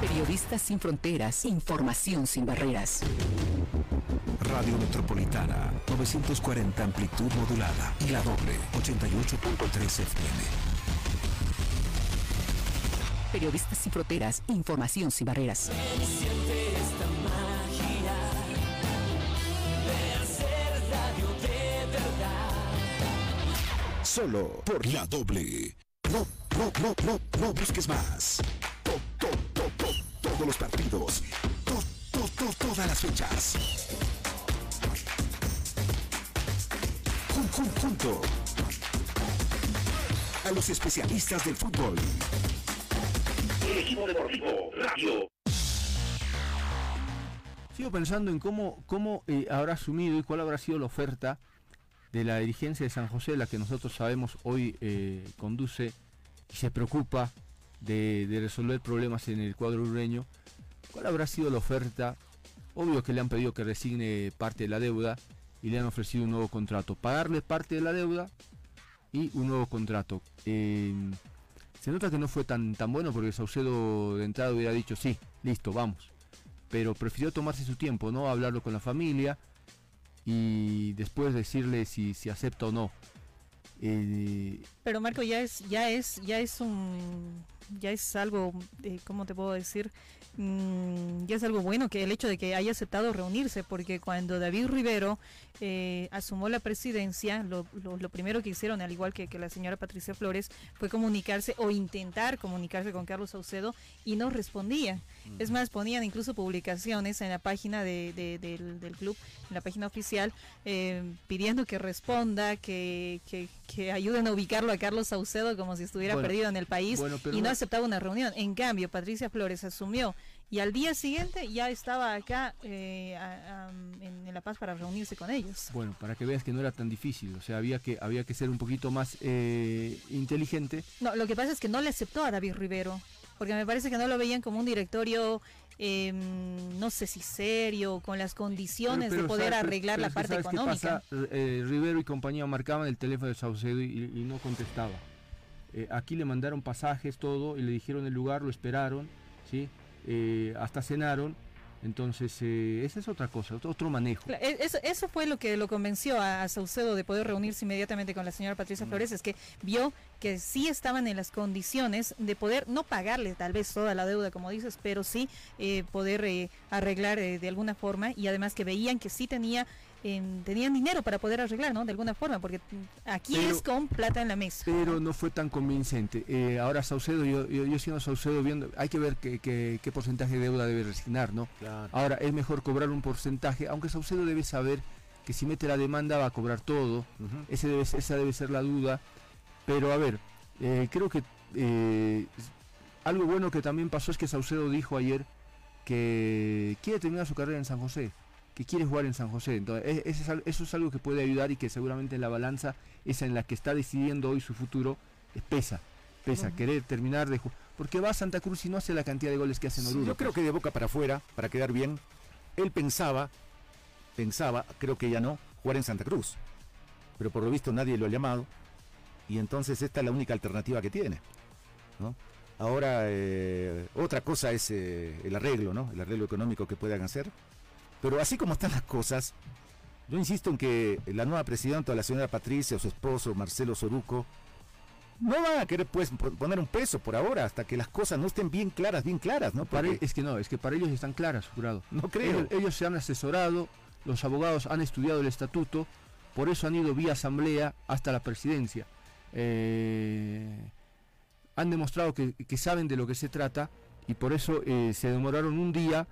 Periodistas sin fronteras, información sin barreras. Radio Metropolitana, 940 amplitud modulada. Y la doble, 88.3 FM. Periodistas sin fronteras, información sin barreras. Solo por la doble. No, no, no, no, no busques más. To- to- to- to- todos los partidos. To- to- to- todas las fechas. Jun- jun- junto a los especialistas del fútbol. El equipo deportivo radio. Sigo pensando en cómo, cómo eh, habrá asumido y cuál habrá sido la oferta de la dirigencia de San José, la que nosotros sabemos hoy eh, conduce y se preocupa de, resolver problemas en el cuadro ureño. ¿Cuál habrá sido la oferta? Obvio que le han pedido que resigne parte de la deuda y le han ofrecido un nuevo contrato. Pagarle parte de la deuda y un nuevo contrato. Eh, se nota que no fue tan, tan bueno porque Saucedo de entrada hubiera dicho sí, listo, vamos. Pero prefirió tomarse su tiempo, ¿no? Hablarlo con la familia y después decirle si, si acepta o no. Eh, Pero Marco ya es ya es ya es un ya es algo eh, cómo te puedo decir Mm, ya es algo bueno que el hecho de que haya aceptado reunirse porque cuando David Rivero eh, asumió la presidencia lo, lo- primero que hicieron al igual que, que la señora Patricia Flores fue comunicarse o intentar comunicarse con Carlos Saucedo y no respondía es más ponían incluso publicaciones en la página de- de- del, del club en la página oficial eh, pidiendo que responda que, que, que ayuden a ubicarlo a Carlos Saucedo como si estuviera Bueno, perdido en el país bueno, pero y no aceptaba una reunión. En cambio, Patricia Flores asumió y al día siguiente ya estaba acá eh, a- a- en, en La Paz para reunirse con ellos. bueno, para que veas que no era tan difícil, o sea, había que, había que ser un poquito más eh, inteligente. No, lo que pasa es que no le aceptó a David Rivero, porque me parece que no lo veían como un directorio, eh, no sé si serio, con las condiciones Pero- de poder ¿sabes- arreglar pero la parte ¿sabes qué económica. pasa? Eh, Rivero y compañía marcaban el teléfono de Saucedo y, y no contestaba. Eh, aquí le mandaron pasajes, todo, y le dijeron el lugar, lo esperaron, ¿sí? Eh, hasta cenaron. Entonces, eh, esa es otra cosa, otro, manejo. E- Eso, eso fue lo que lo convenció a, a Saucedo de poder reunirse inmediatamente con la señora Patricia Mm. Flores, es que vio que sí estaban en las condiciones de poder no pagarle tal vez toda la deuda, como dices, pero sí eh, poder eh, arreglar eh, de alguna forma y además que veían que sí tenía tenían dinero para poder arreglar, ¿no? De alguna forma, porque aquí Pero- es con plata en la mesa. pero no fue tan convincente. Eh, ahora Saucedo, yo, yo, yo siendo Saucedo viendo, hay que ver qué, qué- qué porcentaje de deuda debe resignar, ¿no? Ahora es mejor cobrar un porcentaje, aunque Saucedo debe saber que si mete la demanda va a cobrar todo, Ese debe, esa debe ser la duda. Pero a ver, eh, creo que eh, algo bueno que también pasó es que Saucedo dijo ayer que quiere terminar su carrera en San José, que quiere jugar en San José. Entonces, e- eso es algo que puede ayudar y que seguramente en la balanza, esa en la que está decidiendo hoy su futuro, eh, pesa. Pesa, querer terminar de jugar. Porque va a Santa Cruz y no hace la cantidad de goles que hace en Oruro. Yo creo que de boca para afuera, para quedar bien, él pensaba, pensaba, creo que ya no, jugar en Santa Cruz. Pero por lo visto nadie lo ha llamado. Y entonces esta es la única alternativa que tiene. ¿no? Ahora, eh, otra cosa es eh, el arreglo, ¿no? El arreglo económico que puedan hacer. Pero así como están las cosas, yo insisto en que la nueva presidenta, la señora Patricia, o su esposo, Marcelo Soruco, no van a querer pues po- poner un peso por ahora hasta que las cosas no estén bien claras, bien claras, ¿no? Para- es que no, es que para ellos están claras, jurado. No creo. Ellos, ellos se han asesorado, los abogados han estudiado el estatuto, por eso han ido vía asamblea hasta la presidencia. Eh, han demostrado que, que saben de lo que se trata y por eso eh, se demoraron un día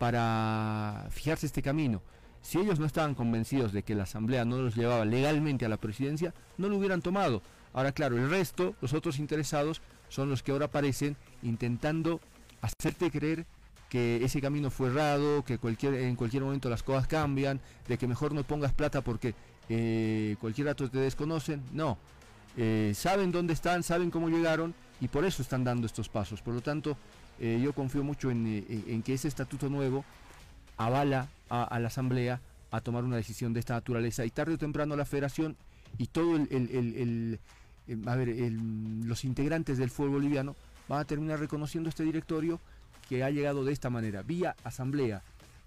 para fijarse este camino. Si ellos no estaban convencidos de que la asamblea no los llevaba legalmente a la presidencia, no lo hubieran tomado. Ahora, claro, el resto, los otros interesados, son los que ahora aparecen intentando hacerte creer que ese camino fue errado, que cualquier, en cualquier momento las cosas cambian, de que mejor no pongas plata porque eh, cualquier rato te desconocen. No, eh, saben dónde están, saben cómo llegaron y por eso están dando estos pasos. Por lo tanto, eh, yo confío mucho en, eh, en- que ese estatuto nuevo avala a, a la Asamblea a tomar una decisión de esta naturaleza y tarde o temprano la Federación y todo el, el- el- el- el- a ver, el- los integrantes del fútbol boliviano van a terminar reconociendo este directorio que ha llegado de esta manera, vía Asamblea.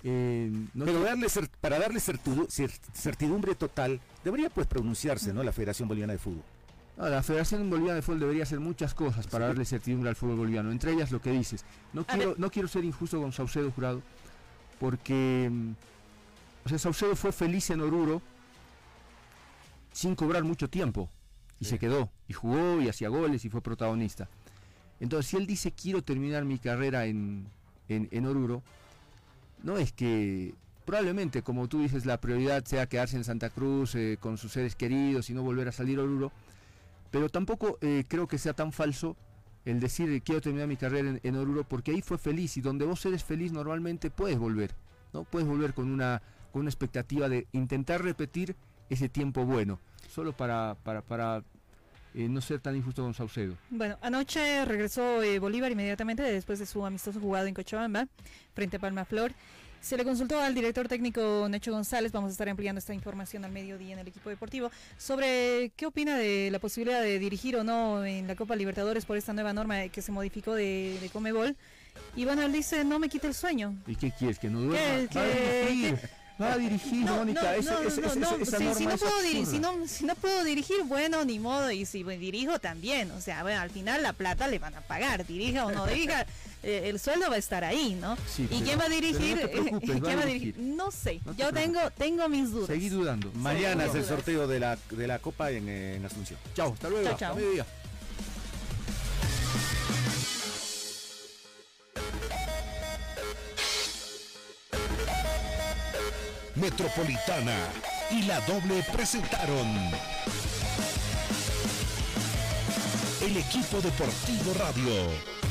Eh, no Pero darle para darle certidu- cer- certidumbre total, debería pues pronunciarse, ¿no? La Federación Boliviana de Fútbol. No, la Federación Boliviana de Fútbol debería hacer muchas cosas para darle certidumbre al fútbol boliviano, entre ellas lo que dices. No quiero, no quiero ser injusto con Saucedo Jurado, porque mm, o sea, Saucedo fue feliz en Oruro sin cobrar mucho tiempo y se quedó y jugó y hacía goles y fue protagonista. Entonces, si él dice quiero terminar mi carrera en, en, en Oruro, no es que probablemente, como tú dices, la prioridad sea quedarse en Santa Cruz eh, con sus seres queridos y no volver a salir a Oruro, pero tampoco eh, creo que sea tan falso el decir eh, quiero terminar mi carrera en, Oruro porque ahí fue feliz y donde vos eres feliz normalmente puedes volver, ¿no? Puedes volver con una, con una expectativa de intentar repetir ese tiempo bueno, solo para, para, para eh, no ser tan injusto con Saucedo. Bueno, anoche regresó eh, Bolívar inmediatamente después de su amistoso jugado en Cochabamba frente a Palma Flor. Se le consultó al director técnico Necho González, vamos a estar ampliando esta información al mediodía en el equipo deportivo, sobre qué opina de la posibilidad de dirigir o no en la Copa Libertadores por esta nueva norma que se modificó de, de Comebol. Y bueno, él dice, no me quite el sueño. ¿Y qué quieres? ¿Que no duerma? ¿Qué- Va a dirigir, dirigir, No, Mónica. no, no, no, no, si- no puedo diri- absurda. si, no, si no puedo dirigir, bueno, ni modo, y si dirijo también, o sea, bueno, al final la plata le van a pagar, dirija o no dirija, [LAUGHS] eh, el sueldo va a estar ahí, ¿no? Sí, ¿Y pero- quién va a no dirigir? te a [LAUGHS] ¿Quién va a dirigir. No sé, No te yo tengo, tengo mis dudas. Seguí dudando. Mañana es el sorteo de la, de la Copa en, en Asunción. Chao, hasta luego. Chao, chao. Mediodía. Metropolitana y la doble presentaron el equipo deportivo radio.